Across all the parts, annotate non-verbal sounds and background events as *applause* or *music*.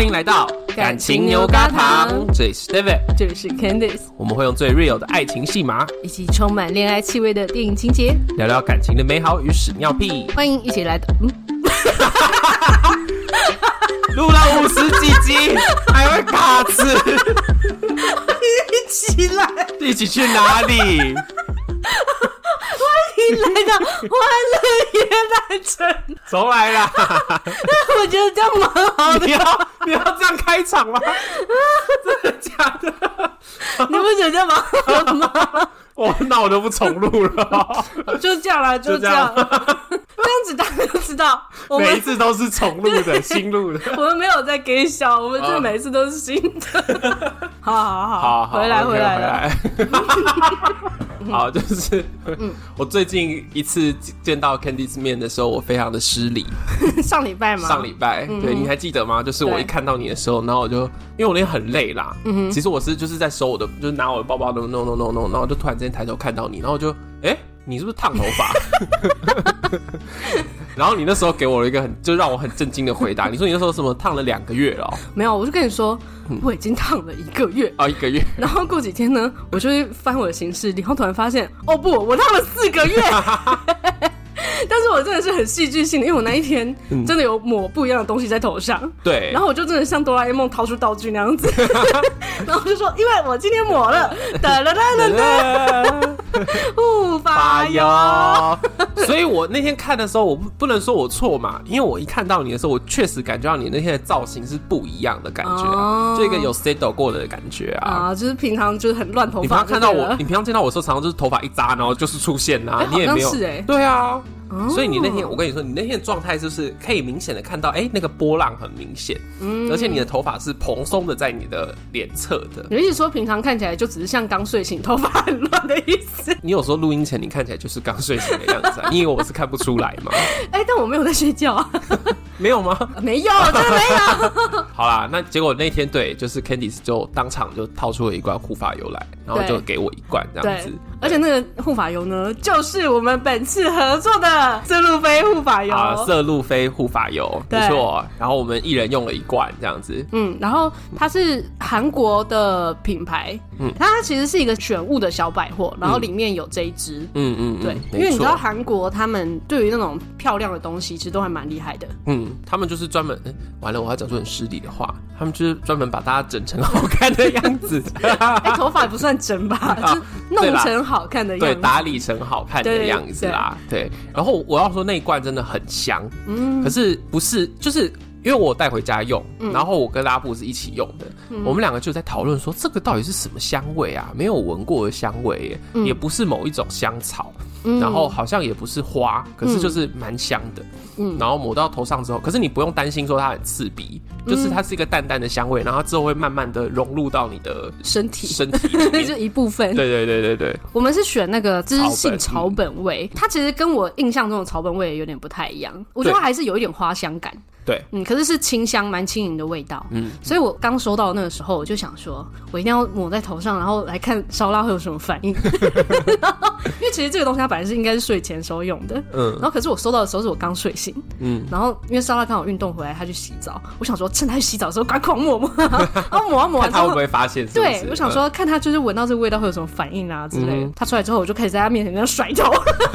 欢迎来到感情牛轧糖，这里是 David，这里是 Candice，我们会用最 real 的爱情戏码，以及充满恋爱气味的电影情节，聊聊感情的美好与屎尿屁。欢迎一起来的，嗯，*laughs* 录了五十几集，还会卡词，一起来，一起去哪里？*laughs* 欢迎来到欢乐夜来城，重来啦！*laughs* 我觉得这样蛮好的。*laughs* 你要这样开场吗？*laughs* 真的假的？你不觉得好的吗？*laughs* 我那我都不重录了，就这样啦，就这样。这样子大家都知道，我们每一次都是重录的，新录的。我们没有在给笑，我们这每一次都是新的。好好好，回来回来回来。好，就是，嗯，*laughs* 我最近一次见到 Candice 面的时候，我非常的失礼。*laughs* 上礼拜吗？上礼拜，对，你还记得吗？就是我一看到你的时候，然后我就，因为我那天很累啦，嗯哼，其实我是就是在收我的，就是拿我的包包，no no no no no，然后就突然之间抬头看到你，然后就，哎，你是不是烫头发？*laughs* 然后你那时候给我了一个很，就让我很震惊的回答，*laughs* 你说你那时候什么烫了两个月了？喔？没有，我就跟你说，我已经烫了一个月啊，一个月。然后过几天呢，我就会翻我的行事历，然后突然发现，哦不，我烫了四个月。*laughs* *laughs* 但是我真的是很戏剧性的，因为我那一天真的有抹不一样的东西在头上，对，然后我就真的像哆啦 A 梦掏出道具那样子，*laughs* 然后就说，因为我今天抹了。*laughs* 哒啦哒啦哒护发油，所以我那天看的时候，我不不能说我错嘛，因为我一看到你的时候，我确实感觉到你那天的造型是不一样的感觉，就一个有 settle 过的感觉啊，啊，就是平常就是很乱头发，你平常看到我，你平常见到我的时候，常常就是头发一扎，然后就是出现啊，你也没有，对啊。所以你那天，我跟你说，你那天的状态就是可以明显的看到，哎，那个波浪很明显，嗯，而且你的头发是蓬松的，在你的脸侧的。你意思说平常看起来就只是像刚睡醒，头发很乱的意思？*laughs* 你有时候录音前你看起来就是刚睡醒的样子，*laughs* 你以为我是看不出来吗。哎，但我没有在睡觉啊，*laughs* 没有吗？没有，真的没有。好啦，那结果那天对，就是 Candice 就当场就掏出了一罐护发油来，然后就给我一罐这样子。而且那个护发油呢，就是我们本次合作的色路飞护发油啊，色路飞护发油，没错。然后我们一人用了一罐这样子。嗯，然后它是韩国的品牌，嗯，它其实是一个选物的小百货，然后里面有这一支，嗯嗯，对，因为你知道韩国他们对于那种漂亮的东西，其实都还蛮厉害的。嗯，他们就是专门，完了我要讲出很失礼的话，他们就是专门把大家整成好看的样子。*laughs* 哎，头发也不算整吧，*laughs* 就是弄成。好看的样子，对，打理成好看的样子啦，对，对。然后我要说那一罐真的很香，嗯，可是不是，就是因为我带回家用，嗯、然后我跟拉布是一起用的，嗯、我们两个就在讨论说这个到底是什么香味啊？没有闻过的香味也不是某一种香草。然后好像也不是花，可是就是蛮香的。嗯，然后抹到头上之后，可是你不用担心说它很刺鼻，就是它是一个淡淡的香味，然后之后会慢慢的融入到你的身体，身体那 *laughs* 就一部分。对对对对对，我们是选那个知性草本。味，它其实跟我印象中的草本味有点不太一样，我觉得它还是有一点花香感。对，嗯，可是是清香，蛮轻盈的味道。嗯，所以我刚收到那个时候，我就想说，我一定要抹在头上，然后来看烧腊会有什么反应。*laughs* 因为其实这个东西它本来是应该是睡前时候用的，嗯，然后可是我收到的时候是我刚睡醒，嗯，然后因为烧腊刚好运动回来，他去洗澡，我想说趁他去洗澡的时候赶快狂抹抹，*laughs* 然后抹完抹完之后，他会不会发现？对，我想说看他就是闻到这个味道会有什么反应啊之类的。他出来之后，我就开始在他面前那样甩头。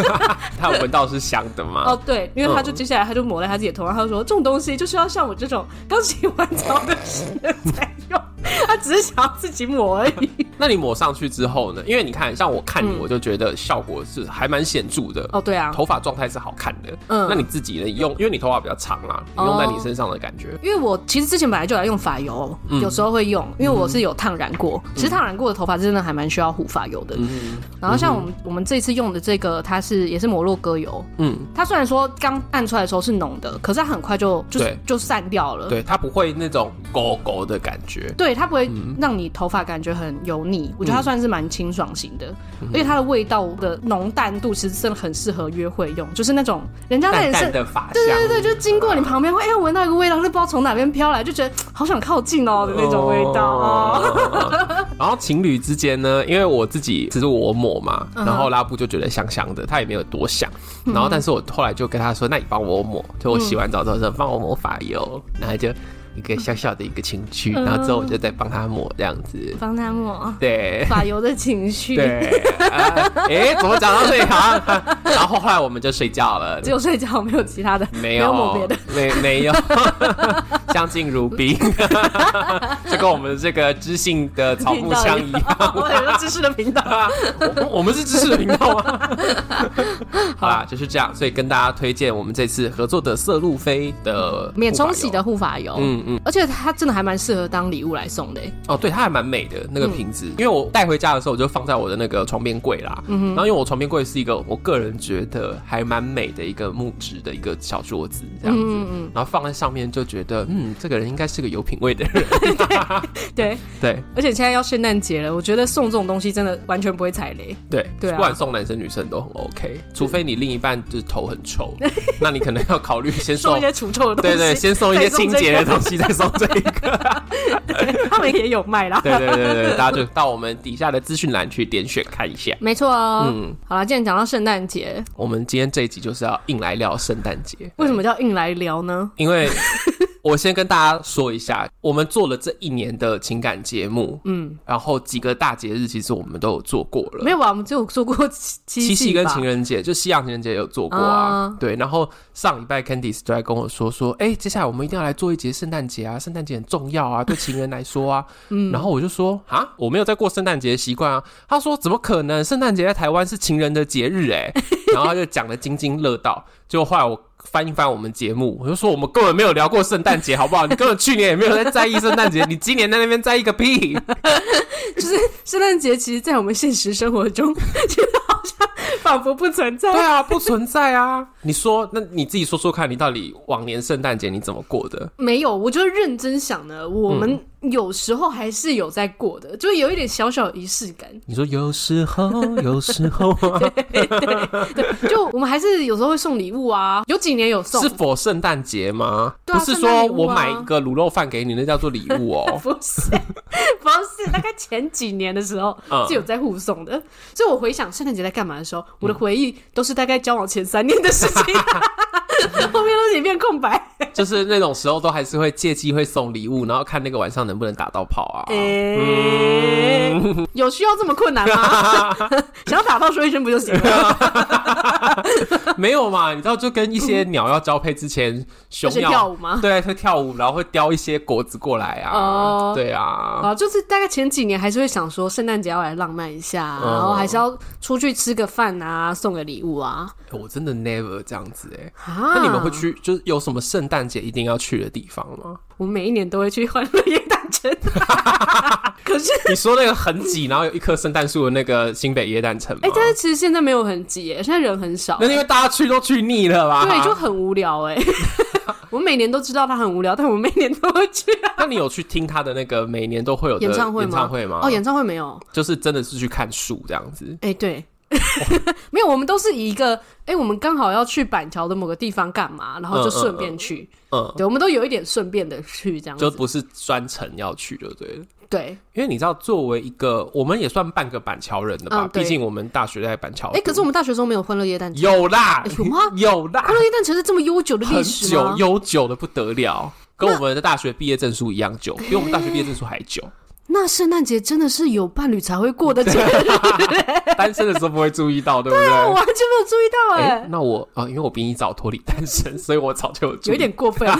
*laughs* 他有闻到是香的吗？哦，对，因为他就接下来他就抹在他自己的头上，他就说这种东西就是要像我。这种刚洗完澡的人才用，他只是想要自己抹而已。*laughs* 那你抹上去之后呢？因为你看，像我看你，我就觉得效果是还蛮显著的。哦，对啊，头发状态是好看的。嗯，那你自己呢？用，因为你头发比较长啦，你用在你身上的感觉。因为我其实之前本来就来用发油，有时候会用，因为我是有烫染过。其实烫染过的头发真的还蛮需要护发油的。嗯，然后像我们我们这次用的这个，它是也是摩洛哥油。嗯，它虽然说刚按出来的时候是浓的，可是它很快就就就散掉了。对，它不会那种勾勾的感觉。对，它不会让你头发感觉很油腻。我觉得它算是蛮清爽型的，而且它的味道的浓淡度其实真的很适合约会用，就是那种人家在你身，对对对，就经过你旁边会哎闻到一个味道，就不知道从哪边飘来，就觉得好想靠近哦的那种味道哦。*laughs* 然后情侣之间呢，因为我自己只是我抹嘛，然后拉布就觉得香香的，他也没有多想。然后但是我后来就跟他说，那你帮我抹，就我洗完澡之后说帮我魔法油，然后就。一个小小的一个情绪，然后之后我就再帮他抹这样子，帮他抹，对，发油的情绪，对，哎，怎么讲到这一行？*laughs* 然后后来我们就睡觉了，只有睡觉，没有其他的，没有抹别的，没没有，*laughs* 相敬如宾，*laughs* 就跟我们这个知性的草木相一样，我有个知识的频道。啊，我们是知识的频道吗？好啦，就是这样，所以跟大家推荐我们这次合作的色路飞的免冲洗的护发油，嗯嗯，而且它真的还蛮适合当礼物来送的。哦，对，它还蛮美的那个瓶子，因为我带回家的时候我就放在我的那个床边柜啦，嗯哼，然后因为我床边柜是一个我个人觉得还蛮美的一个木质的一个小桌子这样子，嗯嗯，然后放在上面就觉得，嗯，这个人应该是个有品味的人，*laughs* 对 *laughs* 对，而且现在要圣诞节了，我觉得送这种东西真的完全不会踩雷，对对，不管送男生女生都很 OK，除非你另一半就是头很臭，*laughs* 那你可能要考虑先送一些除臭的东西，对对，先送一些清洁的东西，再送这一个，*laughs* 他们也有卖啦。对对对对，大家就到我们底下的资讯栏去点选看一下。没错哦，嗯，好了，既然讲到圣诞节，我们今天这一集就是要硬来聊圣诞节。为什么叫硬来聊呢？因为。我先跟大家说一下，我们做了这一年的情感节目，嗯，然后几个大节日其实我们都有做过了，没有吧？我们只有做过七夕，七夕跟情人节，就西洋情人节有做过啊。Uh、对，然后上礼拜 Candice 就在跟我说说，哎、欸，接下来我们一定要来做一节圣诞节啊，圣诞节很重要啊，对情人来说啊。*laughs* 嗯，然后我就说啊，我没有在过圣诞节的习惯啊。他说怎么可能？圣诞节在台湾是情人的节日哎、欸。然后他就讲的津津乐道，结果后来我。翻一翻我们节目，我就说我们根本没有聊过圣诞节，好不好？你根本去年也没有在在意圣诞节，你今年在那边在意个屁！*laughs* 就是圣诞节，其实，在我们现实生活中，觉得好像仿佛不存在。对啊，不存在啊！你说，那你自己说说看，你到底往年圣诞节你怎么过的？没有，我就认真想呢，我们、嗯。有时候还是有在过的，就有一点小小仪式感。你说有时候，*laughs* 有时候，对对对，就我们还是有时候会送礼物啊。有几年有送，是否圣诞节吗？不是说我买一个卤肉饭给你，那叫做礼物哦。*laughs* 不是，不是，大概前几年的时候是有在互送的。所以我回想圣诞节在干嘛的时候，我的回忆都是大概交往前三年的事情，*laughs* 后面都是一片空白。就是那种时候都还是会借机会送礼物，然后看那个晚上能。不能打到炮啊？欸嗯、*laughs* 有需要这么困难吗？*laughs* 想要打到说一声不就行了？*laughs* 没有嘛？你知道，就跟一些鸟要交配之前，雄鸟跳舞吗？对，会跳舞，然后会叼一些果子过来啊。哦，对啊，啊，就是大概前几年还是会想说，圣诞节要来浪漫一下，然后还是要出去吃个饭啊，送个礼物啊。我真的 never 这样子哎。那你们会去，就是有什么圣诞节一定要去的地方吗？我每一年都会去欢乐耶诞城，*laughs* 可是你说那个很挤，然后有一棵圣诞树的那个新北耶诞城吗？哎、欸，但是其实现在没有很挤，现在人很少。那因为大家去都去腻了吧？对，就很无聊哎。*laughs* 我每年都知道他很无聊，但我每年都会去。那你有去听他的那个每年都会有的演唱会吗？演唱会吗？哦，演唱会没有，就是真的是去看树这样子。哎、欸，对。*laughs* 没有，我们都是以一个哎、欸，我们刚好要去板桥的某个地方干嘛，然后就顺便去。嗯，嗯，嗯，对，我们都有一点顺便的去这样子，就不是专程要去就对了。对，因为你知道，作为一个我们也算半个板桥人的吧，毕、嗯、竟我们大学在板桥。哎、欸，可是我们大学时候没有欢乐耶诞城。有啦，欸、有吗？有啦，欢乐耶诞城是这么悠久的历史吗？很久，悠久的不得了，跟我们的大学毕业证书一样久，比我们大学毕业证书还久。那圣诞节真的是有伴侣才会过的节日，*laughs* 单身的时候不会注意到，对不对？对啊，我完全没有注意到哎、欸。那我啊，因为我比你早脱离单身，所以我早就有点过分。*laughs*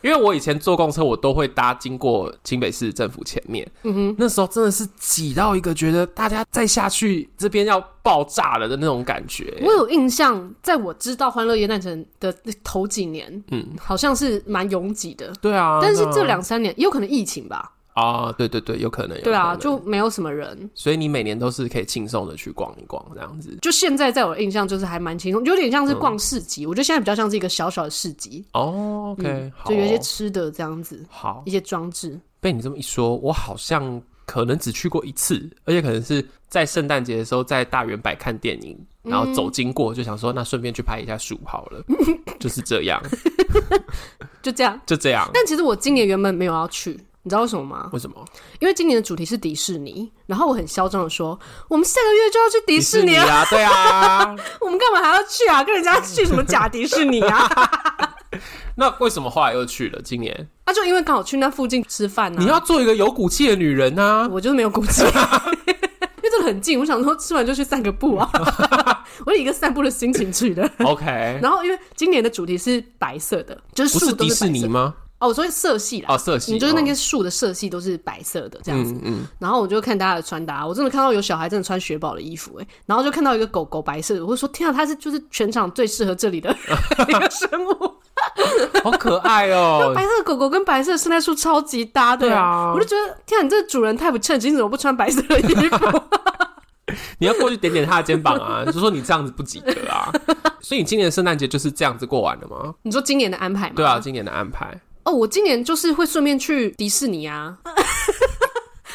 因为我以前坐公车，我都会搭经过新北市政府前面。嗯哼，那时候真的是挤到一个觉得大家再下去这边要爆炸了的那种感觉。我有印象，在我知道欢乐耶诞城的头几年，嗯，好像是蛮拥挤的。对啊，但是这两三年也有可能疫情吧。啊，对对对，有可能。对啊，就没有什么人，所以你每年都是可以轻松的去逛一逛这样子。就现在在我的印象就是还蛮轻松，有点像是逛市集。嗯、我觉得现在比较像是一个小小的市集。哦，OK，、嗯、就有一些吃的这样子，好，一些装置。被你这么一说，我好像可能只去过一次，而且可能是在圣诞节的时候在大圆百看电影，然后走经过就想说，那顺便去拍一下树好了，*laughs* 就是这样，*laughs* 就这样，就这样。但其实我今年原本没有要去。你知道为什么吗？为什么？因为今年的主题是迪士尼，然后我很嚣张的说，我们下个月就要去迪士尼啊！*laughs* 对啊，我们干嘛还要去啊？跟人家去什么假迪士尼啊？*laughs* 那为什么后来又去了？今年？那、啊、就因为刚好去那附近吃饭呢、啊。你要做一个有骨气的女人呐、啊！我就是没有骨气，*laughs* 因为这个很近。我想说吃完就去散个步啊，我以一个散步的心情去的。OK。然后因为今年的主题是白色的，就是。不是迪士尼吗？哦，我说色系啦，哦，色系，你就是那个树的色系都是白色的这样子，嗯，嗯，然后我就看大家的穿搭，我真的看到有小孩真的穿雪宝的衣服，哎，然后就看到一个狗狗白色的，我就说天啊，它是就是全场最适合这里的 *laughs* 一个生物，*laughs* 好可爱哦，*laughs* 白色的狗狗跟白色的圣诞树超级搭的，对啊，我就觉得天啊，你这个主人太不称职，你怎么不穿白色的衣服？你要过去点点他的肩膀啊，就说你这样子不及格啊，所以你今年的圣诞节就是这样子过完了吗？你说今年的安排吗？对啊，今年的安排。哦，我今年就是会顺便去迪士尼啊。*laughs*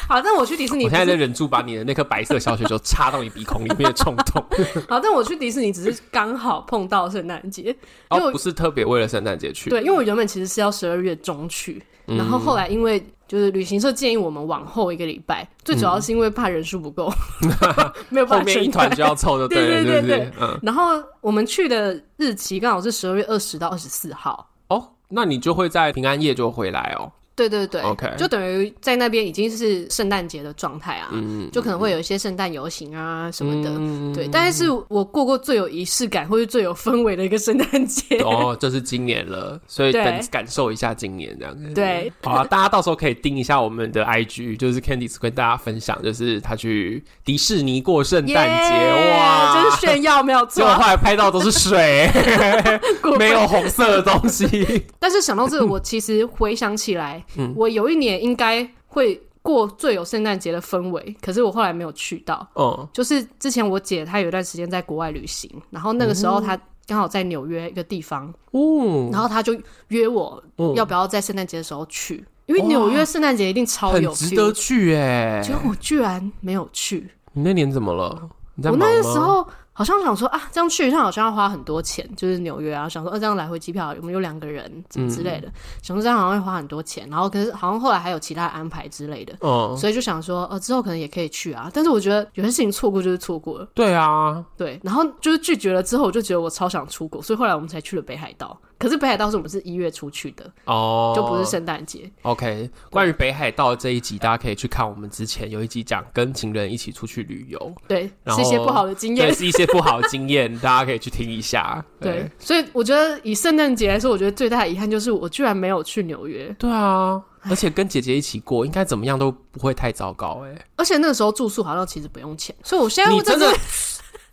好，但我去迪士尼，我现在在忍住把你的那颗白色小雪球插到你鼻孔里面的冲动。*laughs* 好，但我去迪士尼只是刚好碰到圣诞节，哦，不是特别为了圣诞节去。对，因为我原本其实是要十二月中去，嗯，然后后来因为就是旅行社建议我们往后一个礼拜，最主要是因为怕人数不够，*laughs* 嗯、没有办法后面一团就要凑的，对对对对。嗯，然后我们去的日期刚好是十二月二十到二十四号。那你就会在平安夜就回来哦。对对对，OK，就等于在那边已经是圣诞节的状态啊，嗯，就可能会有一些圣诞游行啊什么的，嗯、对。但是我过过最有仪式感或者最有氛围的一个圣诞节哦，就是今年了，所以等感受一下今年这样子。对，好啊，大家到时候可以盯一下我们的 IG，就是 Candice 跟大家分享，就是他去迪士尼过圣诞节哇，真是炫耀没有错。结果后来拍到都是水，*laughs* 没有红色的东西。*laughs* 但是想到这个，我其实回想起来。嗯，我有一年应该会过最有圣诞节的氛围，可是我后来没有去到。哦，就是之前我姐她有一段时间在国外旅行，然后那个时候她刚好在纽约一个地方，哦，然后她就约我要不要在圣诞节的时候去，因为纽约圣诞节一定超有值得去哎，结果我居然没有去。你那年怎么了？我那个时候。好像想说啊，这样去一趟好像要花很多钱，就是纽约啊。想说，呃、啊，这样来回机票，我们有两个人，怎么之类的。嗯、想说这样好像会花很多钱，然后可是好像后来还有其他安排之类的。哦，所以就想说，呃，之后可能也可以去啊。但是我觉得有些事情错过就是错过了。对啊，对。然后就是拒绝了之后，我就觉得我超想出国，所以后来我们才去了北海道。可是北海道是我们是一月出去的哦，就不是圣诞节。OK，关于北海道这一集，大家可以去看我们之前有一集讲跟情人一起出去旅游，对，是一些不好的经验，对，是一些不好的经验，*laughs* 大家可以去听一下对。对，所以我觉得以圣诞节来说，我觉得最大的遗憾就是我居然没有去纽约。对啊，而且跟姐姐一起过，应该怎么样都不会太糟糕哎。而且那个时候住宿好像其实不用钱，所以我现在你真的，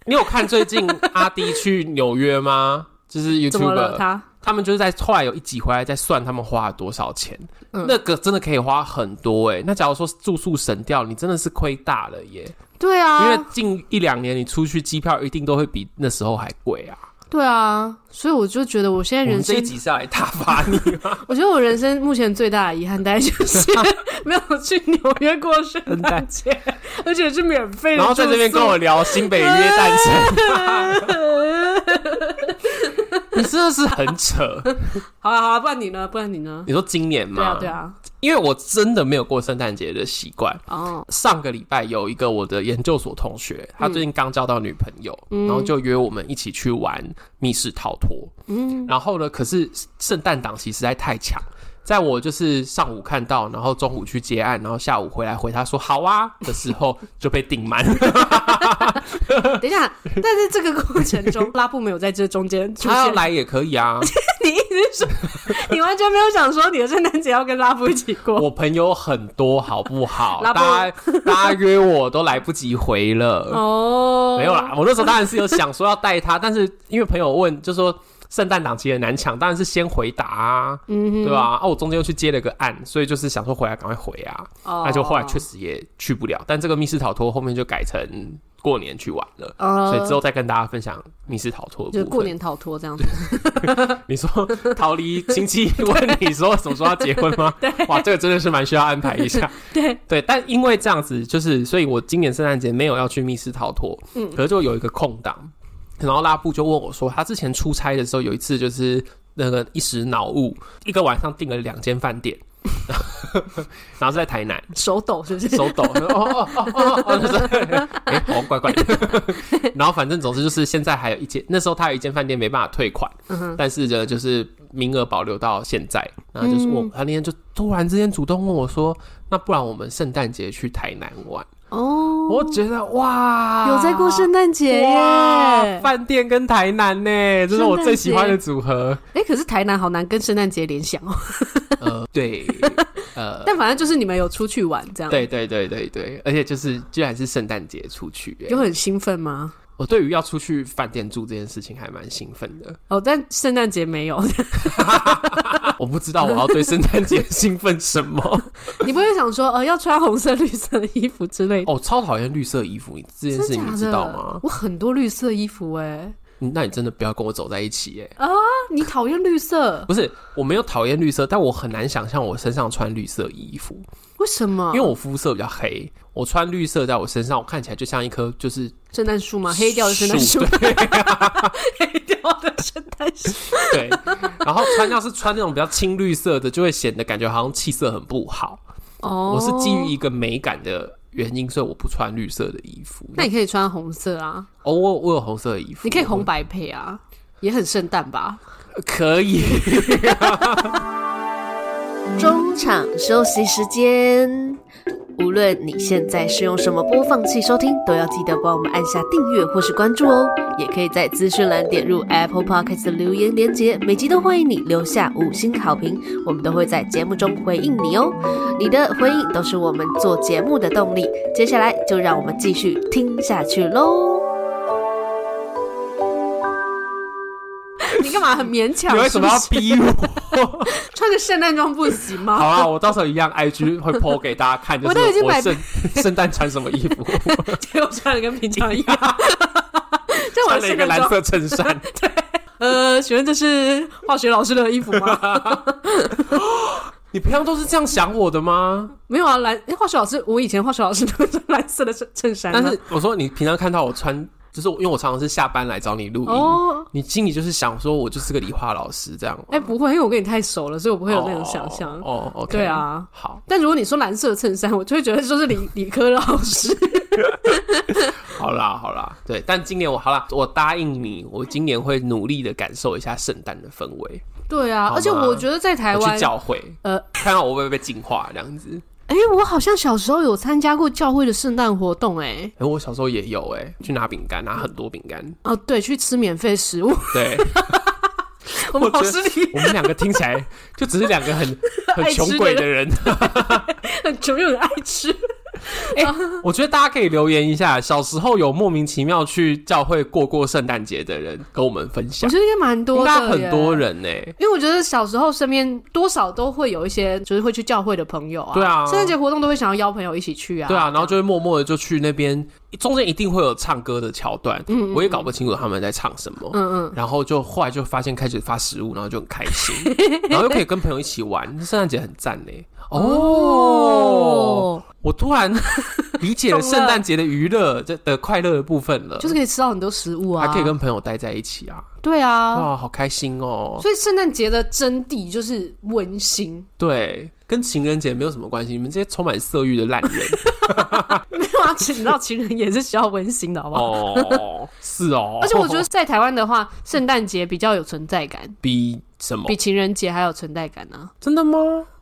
你有看最近阿迪去纽约吗？就是 *laughs* YouTuber 他。他们就是在后来有一集回来再算他们花了多少钱，嗯、那个真的可以花很多哎、欸。那假如说住宿省掉，你真的是亏大了耶。对啊，因为近一两年你出去机票一定都会比那时候还贵啊。对啊，所以我就觉得我现在人生这一集是要来打发你吗？*laughs* 我觉得我人生目前最大的遗憾大概就是 *laughs* 没有去纽约过圣诞节，而且是免费的。然后在这边跟我聊新北约诞城。*laughs* 你真的是很扯，*laughs* 好了好了，不然你呢？不然你呢？你说今年吗？对啊对啊，因为我真的没有过圣诞节的习惯。哦，上个礼拜有一个我的研究所同学，他最近刚交到女朋友，嗯，然后就约我们一起去玩密室逃脱。嗯，然后呢，可是圣诞档期实在太强。在我就是上午看到，然后中午去接案，然后下午回来回他说好啊的时候就被订满。*laughs* 等一下，但是这个过程中拉布没有在这中间出现，他要来也可以啊。*laughs* 你意思是说你完全没有想说你的圣诞节要跟拉布一起过？我朋友很多，好不好？拉布大家大家约我都来不及回了哦。没有啦，我那时候当然是有想说要带他，但是因为朋友问，就说。圣诞档期很难抢，当然是先回答啊，嗯、对吧？啊，我中间又去接了个案，所以就是想说回来赶快回啊，那、哦、就后来确实也去不了。但这个密室逃脱后面就改成过年去玩了，哦、所以之后再跟大家分享密室逃脱。就过年逃脱这样子。*laughs* 你说逃离亲戚问你说什么时候要结婚吗？*laughs* 对，哇，这个真的是蛮需要安排一下。*laughs* 对对，但因为这样子，就是所以我今年圣诞节没有要去密室逃脱，嗯，可是就有一个空档。然后拉布就问我说：“他之前出差的时候，有一次就是那个一时脑雾，一个晚上订了两间饭店，*laughs* 然后是在台南，手抖是不是？手抖，哦哦哦哦哦，哎，好怪怪的。然后反正总之就是现在还有一间，那时候他有一间饭店没办法退款，嗯、但是呢，就是名额保留到现在。然后就是我，他那天就突然之间主动问我说：“那不然我们圣诞节去台南玩？”哦，我觉得哇，有在过圣诞节耶！饭店跟台南呢，这是我最喜欢的组合。哎、欸，可是台南好难跟圣诞节联想哦。呃，对，*laughs* 呃，但反正就是你们有出去玩这样。对对对对对，而且就是居然是圣诞节出去，有很兴奋吗？我对于要出去饭店住这件事情还蛮兴奋的 *laughs* 哦，但圣诞节没有。*laughs* 我不知道我要对圣诞节兴奋什么。*laughs* 你不会想说呃要穿红色、绿色的衣服之类的？哦，超讨厌绿色衣服，你这件事情你知道吗？我很多绿色衣服哎。那你真的不要跟我走在一起哎！啊，你讨厌绿色？不是，我没有讨厌绿色，但我很难想象我身上穿绿色衣服。为什么？因为我肤色比较黑，我穿绿色在我身上，我看起来就像一棵就是圣诞树吗？黑掉的圣诞树，对啊、*laughs* 黑掉的圣诞树。*laughs* 对，然后穿要是穿那种比较青绿色的，就会显得感觉好像气色很不好。哦，我是基于一个美感的原因，所以我不穿绿色的衣服。那你可以穿红色啊！哦，我我有红色的衣服，你可以红白配啊，也很圣诞吧？可以。*laughs* 中场休息时间。无论你现在是用什么播放器收听，都要记得帮我们按下订阅或是关注哦。也可以在资讯栏点入 Apple Podcast 的留言连结，每集都欢迎你留下五星好评，我们都会在节目中回应你哦。你的回应都是我们做节目的动力。接下来就让我们继续听下去喽。你干嘛很勉强？你为什么要逼我？穿个圣诞装不行吗？好啊，我到时候一样，IG 会 po 给大家看。就是我圣圣诞穿什么衣服？*laughs* 结果穿的跟平常一样，穿了一个蓝色衬衫。*laughs* 对，呃，请问这是化学老师的衣服吗？*laughs* 你平常都是这样想我的吗？没有啊，蓝化学老师，我以前化学老师都是蓝色的衬衬衫。但是我说你平常看到我穿。就是因为我常常是下班来找你录音，oh, 你心里就是想说，我就是个理化老师这样。哎、欸，不会，因为我跟你太熟了，所以我不会有那种想象。哦哦，对啊，好。但如果你说蓝色衬衫，我就会觉得说是理 *laughs* 理科老师。*laughs* 好啦好啦，对。但今年我好啦，我答应你，我今年会努力的感受一下圣诞的氛围。对啊，而且我觉得在台湾去教会，呃，看看我会不会被净化这样子。哎、欸，我好像小时候有参加过教会的圣诞活动、欸，哎，哎，我小时候也有、欸，哎，去拿饼干，拿很多饼干。哦，对，去吃免费食物。对，*laughs* 我们好失礼。我们两个听起来就只是两个很 *laughs* 很穷鬼的人，*laughs* 很穷又很爱吃。*laughs* 哎、欸，我觉得大家可以留言一下，小时候有莫名其妙去教会过过圣诞节的人，跟我们分享。我觉得应该蛮多的，应该很多人呢、欸。因为我觉得小时候身边多少都会有一些，就是会去教会的朋友啊。对啊，圣诞节活动都会想要邀朋友一起去啊。对啊，然后就会默默的就去那边，中间一定会有唱歌的桥段。嗯，嗯，嗯，我也搞不清楚他们在唱什么。嗯嗯。然后就后来就发现开始发食物，然后就很开心，*laughs* 然后又可以跟朋友一起玩，圣诞节很赞呢。哦。哦我突然 *laughs* 理解了圣诞节的娱乐这的快乐的部分了，就是可以吃到很多食物啊，还可以跟朋友待在一起啊。对啊，哇，好开心哦！所以圣诞节的真谛就是温馨。对，跟情人节没有什么关系。你们这些充满色欲的烂人，*laughs* 没有啊？你知道情人也是需要温馨的，好不好？哦，是哦。而且我觉得在台湾的话，圣诞节比较有存在感，比什么？比情人节还有存在感呢？真的吗？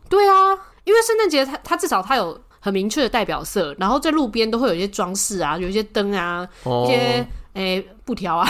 对啊，因为圣诞节它它至少它有。很明确的代表色，然后在路边都会有一些装饰啊，有一些灯啊，哦、一些诶、欸、布条啊。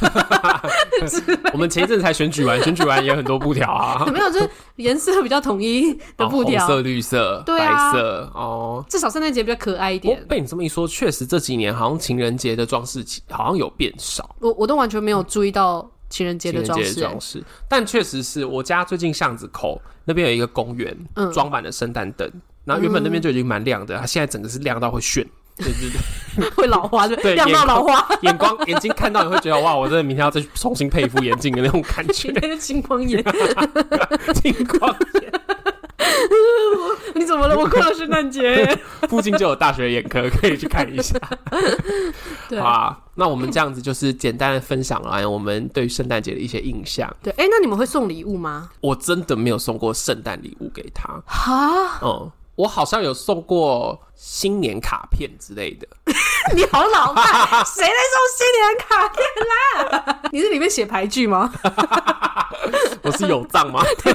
*laughs* 我们前一阵才选举完，选举完也有很多布条啊。*laughs* 有没有？就是颜色比较统一的布条、哦，红色、绿色、对啊、白色哦。至少圣诞节比较可爱一点。被你这么一说，确实这几年好像情人节的装饰好像有变少。我我都完全没有注意到情人节的装饰，装饰。但确实是我家最近巷子口那边有一个公园，装满了圣诞灯。然后原本那边就已经蛮亮的，它现在整个是亮到会炫，对对对，*laughs* 会老花，对，亮到老花，眼光眼睛看到你会觉得哇，我真的明天要再去重新配一副眼镜的那种感觉，那是青光眼，*laughs* 青光眼，*laughs* 你怎么了？我过了圣诞节，附近就有大学眼科可以去看一下。对好啊，那我们这样子就是简单的分享了我们对于圣诞节的一些印象。对，哎、欸，那你们会送礼物吗？我真的没有送过圣诞礼物给他。哈，嗯，我好像有送过新年卡片之类的。*laughs* 你好老派，谁在送新年卡片啦？你是里面写牌句吗？*laughs* 我是有账吗？对，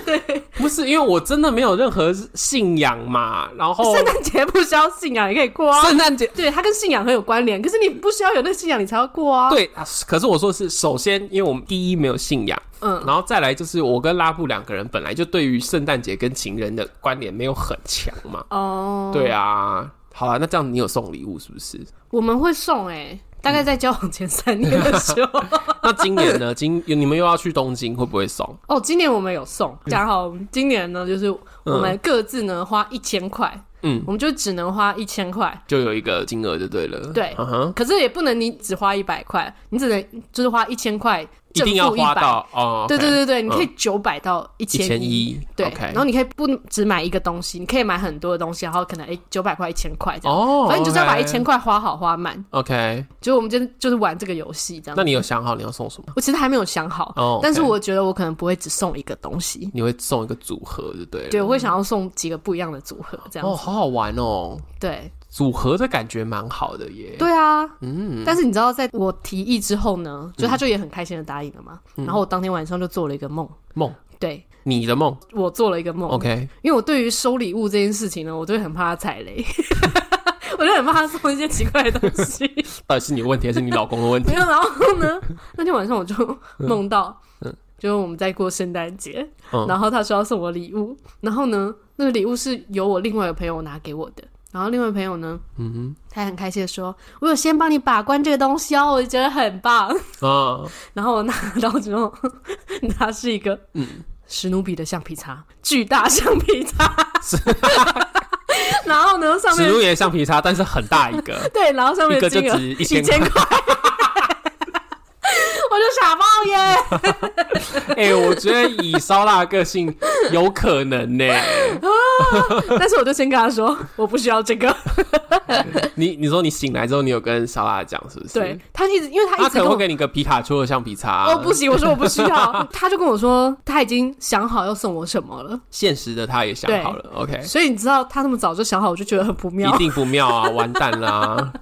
对，不是，因为我真的没有任何信仰嘛。然后圣诞节不需要信仰也可以过啊。圣诞节对它跟信仰很有关联，可是你不需要有那个信仰你才要过啊。对，可是我说的是，首先，因为我们第一没有信仰，嗯，然后再来就是我跟拉布两个人本来就对于圣诞节跟情人的关联没有很强嘛。哦，对啊。好了，那这样你有送礼物是不是？我们会送哎、欸，大概在交往前三年的时候。*laughs* 那今年呢？今你们又要去东京，会不会送？*laughs* 哦，今年我们有送。讲好，今年呢，就是我们各自呢花一千块。嗯，我们就只能花一千块，就有一个金额就对了。对，uh huh、可是也不能你只花一百块，你只能就是花一千块。一定要花到哦，对对对对，你可以九百到一千一，对，然后你可以不只买一个东西，你可以买很多的东西，然后可能哎九百块一千块这样，哦，反正你就是要把一千块花好花满，OK。就我们今天就是玩这个游戏这样。那你有想好你要送什么？我其实还没有想好，哦，但是我觉得我可能不会只送一个东西，你会送一个组合，对对？对，我会想要送几个不一样的组合这样。哦，好好玩哦，对。组合的感觉蛮好的耶。对啊，嗯，但是你知道，在我提议之后呢，就他就也很开心的答应了嘛。然后我当天晚上就做了一个梦，梦，对，你的梦，我做了一个梦，OK。因为我对于收礼物这件事情呢，我就很怕他踩雷，*laughs* 我就很怕他送一些奇怪的东西。*laughs* 到底是你的问题还是你老公的问题？没有，然后呢，*laughs* 那天晚上我就梦到，嗯，就是我们在过圣诞节，然后他说要送我礼物，然后呢，那个礼物是由我另外一个朋友拿给我的。然后另外朋友呢，嗯哼，他很开心的说：“我有先帮你把关这个东西哦，我就觉得很棒。”啊，*laughs* 然后我拿到之后，*laughs* 它是一个嗯史努比的橡皮擦，巨大橡皮擦。*laughs* 然后呢，上面史努比的橡皮擦，但是很大一个。对，然后上面一个就值一千块。我就傻爆耶！*laughs* 哎、欸，我觉得以烧腊的个性有可能呢。但是我就先跟他说，我不需要这个。*laughs* 你你说你醒来之后，你有跟烧腊讲是不是？对，他一直因为他一直他可能会给你个皮卡丘的橡皮擦。哦，不行，我说我不 *laughs* 需要。他就跟我说他已经想好要送我什么了。现实的他也想好了。OK，所以你知道他那么早就想好，我就觉得很不妙。一定不妙啊！完蛋啦！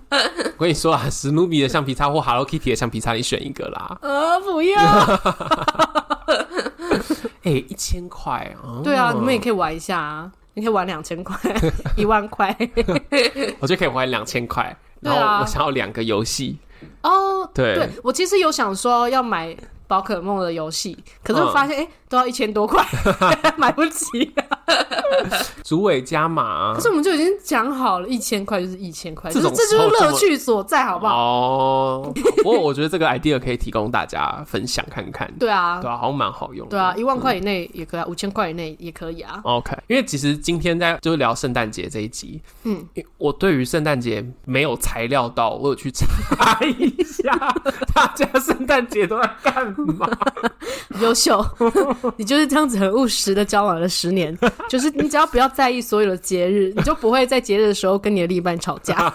我跟你说啊，史努比的橡皮擦或 Hello Kitty 的橡皮擦，你选一个啦。呃，不要。*laughs* 哎、欸，一千块啊！对啊，你们也可以玩一下啊。你可以玩两千块，*laughs* 一万块。*laughs* 我就可以玩两千块。然后我想要两个游戏。哦，对，对，我其实有想说要买。宝可梦的游戏，可是我发现哎、嗯欸，都要一千多块，买不起、啊。*laughs* 主委加码，可是我们就已经讲好了，一千块就是一千块，这种这就是乐趣所在，好不好？哦，不过我觉得这个 idea 可以提供大家分享看看。对啊，对啊，好像蛮好用。对啊，一万块以内也可以，五千块以内也可以啊。OK，因为其实今天在就是聊圣诞节这一集，嗯，我对于圣诞节没有材料到，我有去查一下，*laughs* 大家圣诞节都在干嘛。*laughs* 优秀，你就是这样子很务实的交往了十年。就是你只要不要在意所有的节日，你就不会在节日的时候跟你的另一半吵架。*laughs*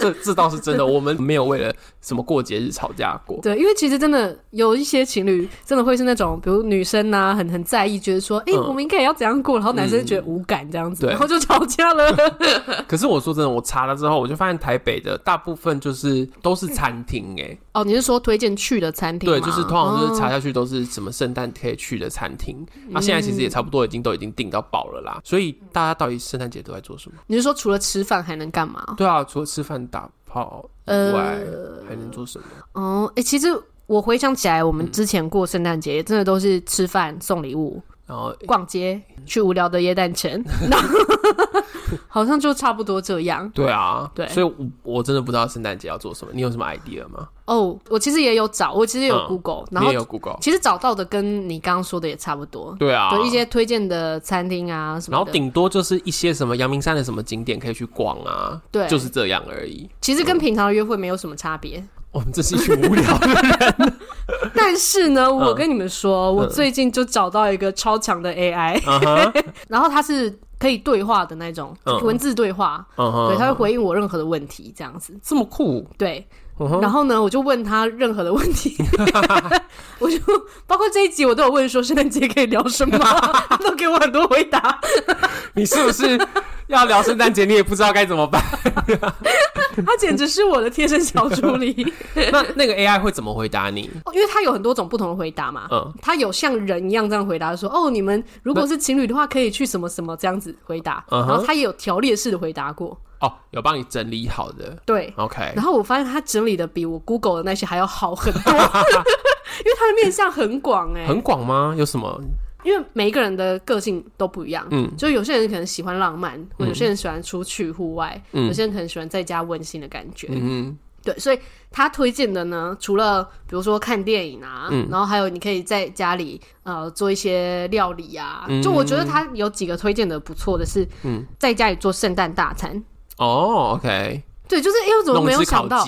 这这倒是真的，我们没有为了什么过节日吵架过。对，因为其实真的有一些情侣真的会是那种，比如女生啊，很很在意，觉得说，哎、欸，我们应该也要怎样过，然后男生觉得无感这样子，嗯、然后就吵架了。*laughs* 可是我说真的，我查了之后，我就发现台北的大部分就是都是餐厅哎、欸。哦，你是说推荐去的餐厅？对，就是通常就是查下去都是什么圣诞可以去的餐厅。那、嗯啊、现在其实也差不多，已经都已经订到爆了啦。所以大家到底圣诞节都在做什么？你是说除了吃饭还能干嘛？对啊，除了吃饭打炮以外，呃、还能做什么？哦，哎、欸，其实我回想起来，我们之前过圣诞节真的都是吃饭、送礼物，然后逛街，去无聊的耶诞城。*laughs* 好像就差不多这样。对啊，对，所以我我真的不知道圣诞节要做什么。你有什么 idea 吗？哦，oh, 我其实也有找，我其实有 Google，、嗯、然后也有 Google，其实找到的跟你刚刚说的也差不多。对啊，有一些推荐的餐厅啊什么。然后顶多就是一些什么阳明山的什么景点可以去逛啊，对，就是这样而已。其实跟平常的约会没有什么差别。我们、这是一群无聊的人。*laughs* *laughs* 但是呢，我跟你们说，嗯、我最近就找到一个超强的 AI，、uh. *laughs* 然后它是。可以对话的那种、嗯、文字对话，对，他会回应我任何的问题，这样子，这么酷，对。嗯、然后呢，我就问他任何的问题，*laughs* 我就包括这一集我都有问说圣诞节可以聊什么，他都给我很多回答。你是不是要聊圣诞节？你也不知道该怎么办？*laughs* 他简直是我的贴身小助理。*laughs* 那那个 AI 会怎么回答你？因为他有很多种不同的回答嘛。嗯，他有像人一样这样回答说：“哦，你们如果是情侣的话，可以去什么什么这样子回答。嗯”然后他也有条列式的回答过。哦，有帮你整理好的，对，OK。然后我发现他整理的比我 Google 的那些还要好很多，*laughs* 因为他的面向很广哎，很广吗？有什么？因为每一个人的个性都不一样，嗯，就有些人可能喜欢浪漫，或有些人喜欢出去户外，嗯，有些人可能喜欢在家温馨的感觉，嗯，对，所以他推荐的呢，除了比如说看电影啊，嗯，然后还有你可以在家里呃做一些料理啊，就我觉得他有几个推荐的不错的是，嗯，在家里做圣诞大餐。哦、oh,，OK，对，就是因为怎么没有想到？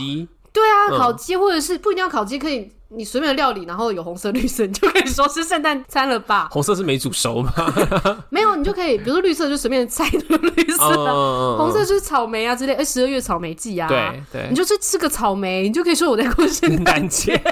对啊，嗯、烤鸡或者是不一定要烤鸡，可以你随便的料理，然后有红色、绿色，你就可以说是圣诞餐了吧？*laughs* 红色是没煮熟吗？*laughs* 没有，你就可以，比如说绿色就随便菜的绿色，oh, 红色就是草莓啊之类。哎，十二月草莓季啊，对对，你就去吃个草莓，你就可以说我在过圣诞节。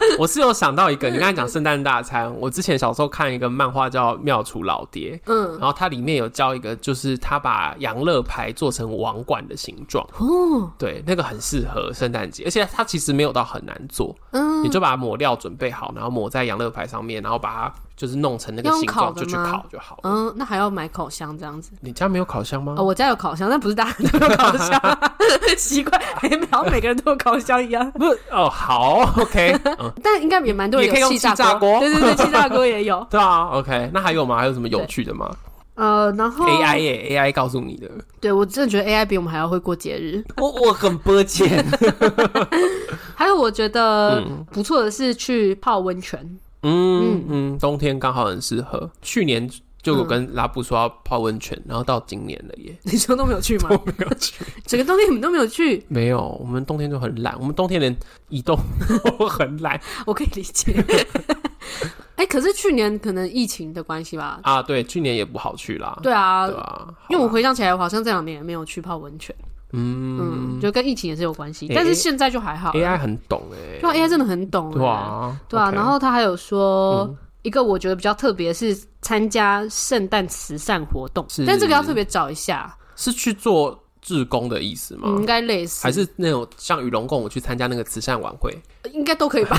*laughs* 我是有想到一个，你刚才讲圣诞大餐，我之前小时候看一个漫画叫《妙厨老爹》，嗯，然后它里面有教一个，就是他把羊乐牌做成网管的形状，哦，对，那个很适合圣诞节，而且它其实没有到很难做，嗯，你就把抹料准备好，然后抹在羊乐牌上面，然后把它。就是弄成那个形状就去烤就好了。嗯，那还要买烤箱这样子？你家没有烤箱吗？哦，我家有烤箱，但不是大家都有烤箱。*laughs* *laughs* 奇怪，好像每个人都有烤箱一样。不是哦，好，OK。*laughs* 嗯，但应该也蛮多人有气炸锅。对对对，气炸锅也有。对啊，OK。那还有吗？还有什么有趣的吗？呃，然后 AI 耶，AI 告诉你的。对，我真的觉得 AI 比我们还要会过节日。我我很抱歉。还有，我觉得不错的是去泡温泉。嗯嗯，冬天刚好很适合。去年就有跟拉布说要泡温泉，嗯、然后到今年了耶。*laughs* 你说都没有去吗？我没有去，*laughs* 整个冬天你们都没有去？没有，我们冬天就很懒，我们冬天连移动都很懒。*laughs* 我可以理解。哎、欸，可是去年可能疫情的关系吧？啊，对，去年也不好去啦。对啊，对啊，因为我回想起来，我好像这两年也没有去泡温泉。嗯嗯，就跟疫情也是有关系，欸、但是现在就还好。AI 很懂哎、欸，对啊，AI 真的很懂、欸。对啊，对啊。然后他还有说、嗯、一个我觉得比较特别是参加圣诞慈善活动，是但这个要特别找一下，是去做志工的意思吗？应该类似，还是那种像与龙共舞去参加那个慈善晚会？应该都可以吧，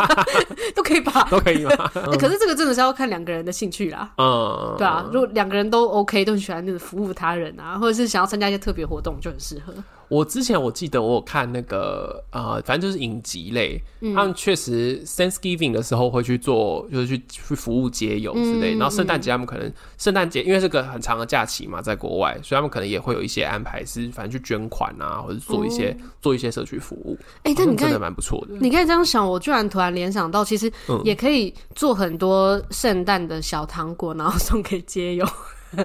*laughs* 都可以吧，都可以吧。欸、*laughs* 可是这个真的是要看两个人的兴趣啦。嗯，对啊，如果两个人都 OK，都很喜欢那种服务他人啊，或者是想要参加一些特别活动，就很适合。我之前我记得我有看那个呃，反正就是影集类，嗯、他们确实 Thanksgiving 的时候会去做，就是去去服务街友之类。嗯、然后圣诞节他们可能圣诞节因为是个很长的假期嘛，在国外，所以他们可能也会有一些安排，是反正去捐款啊，或者做一些、哦、做一些社区服务。哎、欸，但你看真的蛮不错的。你可以这样想，我居然突然联想到，其实也可以做很多圣诞的小糖果，然后送给街友。*laughs*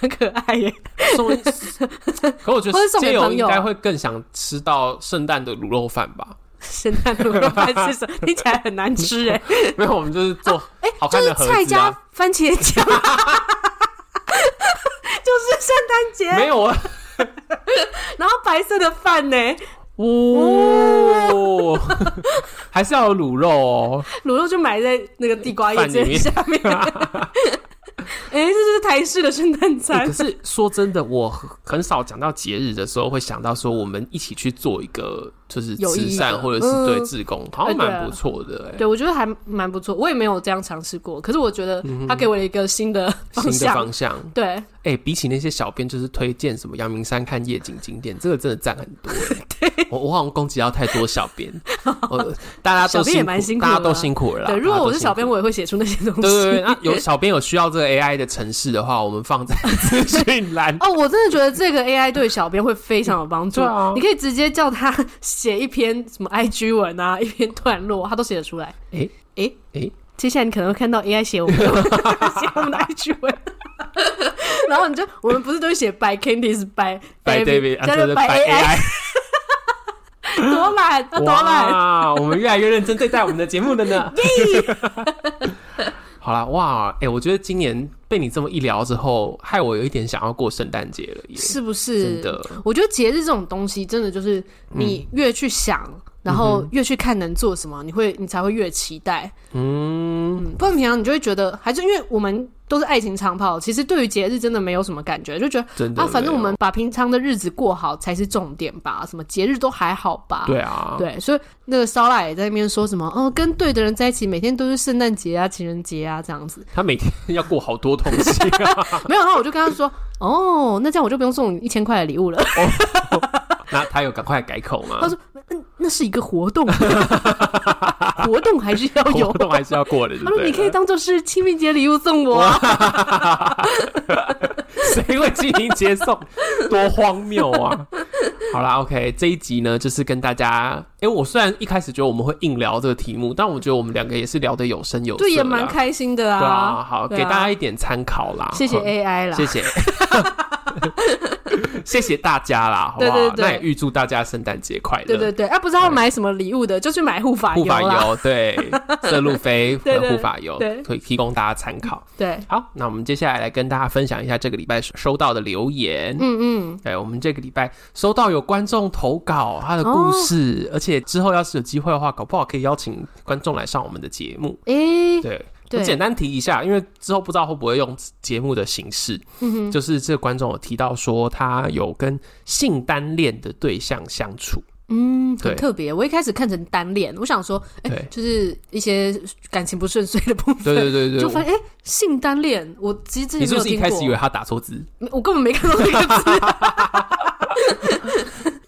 很可爱耶，送，*laughs* 可我觉得街友应该会更想吃到圣诞的卤肉饭吧？*laughs* 圣诞卤肉饭是什么？听起来很难吃哎。没有，我们就是做哎，好看的盒子啊，就是菜加番茄酱，就是圣诞节没有啊。然后白色的饭呢？哦，*laughs* 还是要有卤肉哦。卤肉就埋在那个地瓜叶子下面。*laughs* *laughs* 哎、欸，这是台式的圣诞餐、欸。可是说真的，我很少讲到节日的时候会想到说我们一起去做一个。就是慈善或者是对自工，好像蛮不错的。哎，对，我觉得还蛮不错。我也没有这样尝试过，可是我觉得他给我了一个新的方向。方向，对。哎，比起那些小编就是推荐什么阳明山看夜景景点，这个真的赞很多。*laughs* 对，我我好像攻击到太多小编，大家都也蛮辛苦，大家都辛苦了。对，如果我是小编，我也会写出那些东西。对对对，那 *laughs* 有小编有需要这个 AI 的城市的话，我们放在 *laughs* 资讯栏。哦，我真的觉得这个 AI 对小编会非常有帮助。你可以直接叫他。写一篇什么 IG 文啊，一篇段落，他都写得出来。哎哎哎，接下来你可能会看到 AI 写我们的写我们的 IG 文，然后你就我们不是都会写 by Candice by by David，叫做 by AI，多懒，多懒！哇，我们越来越认真对待我们的节目了呢。*laughs* 好啦，哇，哎、欸，我觉得今年被你这么一聊之后，害我有一点想要过圣诞节了耶，是不是？真的，我觉得节日这种东西，真的就是你越去想。嗯然后越去看能做什么，你会你才会越期待。嗯，嗯，不然平常你就会觉得，还是因为我们都是爱情长跑，其实对于节日真的没有什么感觉，就觉得啊，反正我们把平常的日子过好才是重点吧。什么节日都还好吧？对啊，对，所以那个烧腊也在那边说什么哦，跟对的人在一起，每天都是圣诞节啊、情人节啊这样子。他每天要过好多东西啊，*laughs* 没有，那我就跟他说，哦，那这样我就不用送你一千块的礼物了。那他有赶快改口吗？他说：“嗯，那是一个活动，*laughs* 活动还是要有，活动还是要过的。”他说：“你可以当做是清明节礼物送我。” *laughs* 谁会清明节送？多荒谬啊！好啦，OK，这一集呢，就是跟大家，哎、欸，我虽然一开始觉得我们会硬聊这个题目，但我觉得我们两个也是聊得有声有色，对，也蛮开心的啊。对啊，好，啊、给大家一点参考啦。谢谢 AI 啦，谢谢。*laughs* *laughs* 谢谢大家啦，好不好？那也预祝大家圣诞节快乐。对对对，啊，不知道买什么礼物的，就去买护发油。护发油，对，*laughs* 色路飞和护发油，对，可以提供大家参考。对，好，那我们接下来来跟大家分享一下这个礼拜收到的留言。嗯嗯，对，我们这个礼拜收到有观众投稿他的故事，而且之后要是有机会的话，搞不好可以邀请观众来上我们的节目。诶，对。我简单提一下，因为之后不知道会不会用节目的形式，嗯，就是这个观众有提到说他有跟性单恋的对象相处，嗯，很特别。我一开始看成单恋，我想说，哎、欸，就是一些感情不顺遂的部分，对对对对，就发现哎、欸，性单恋，我其实之前没有听过。你是不是一开始以为他打错字？我根本没看到这个字。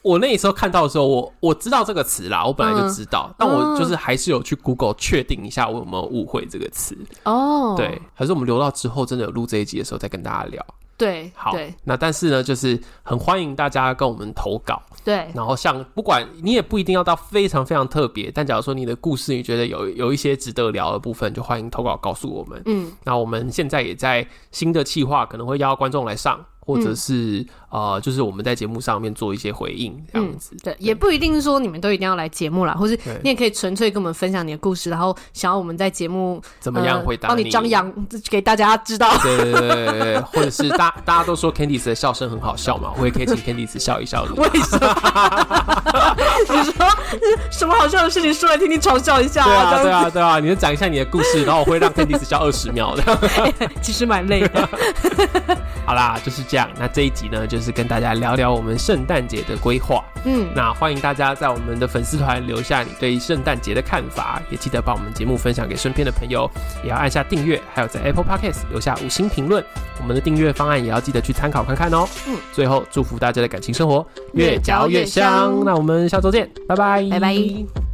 我那时候看到的时候，我我知道这个词啦，我本来就知道，嗯、但我就是还是有去 Google 确定一下我有没有误会这个词哦。对，还是我们留到之后真的有录这一集的时候再跟大家聊。对，好。那但是呢，就是很欢迎大家跟我们投稿。对，然后像不管你也不一定要到非常非常特别，但假如说你的故事你觉得有有一些值得聊的部分，就欢迎投稿告诉我们。嗯，那我们现在也在新的企划，可能会邀观众来上。或者是、嗯、呃，就是我们在节目上面做一些回应这样子，嗯、对，对也不一定是说你们都一定要来节目啦，或是你也可以纯粹跟我们分享你的故事，然后想要我们在节目怎么样回答你，帮、呃、你张扬给大家知道。对对对对对，或者是大大家都说 Candice 的笑声很好笑嘛，我也可以请 Candice 笑一笑的。为什么？你说什么好笑的事情说来听听，嘲笑一下、啊。对啊对啊对啊，你就讲一下你的故事，然后我会让 Candice 笑二十秒的。*laughs* 其实蛮累的。*laughs* 好啦，就是这样。那这一集呢，就是跟大家聊聊我们圣诞节的规划。嗯，那欢迎大家在我们的粉丝团留下你对圣诞节的看法，也记得把我们节目分享给身边的朋友，也要按下订阅，还有在 Apple Podcast 留下五星评论。我们的订阅方案也要记得去参考看看哦。嗯，最后祝福大家的感情生活越嚼。越香。那我们下周见，拜拜，拜拜。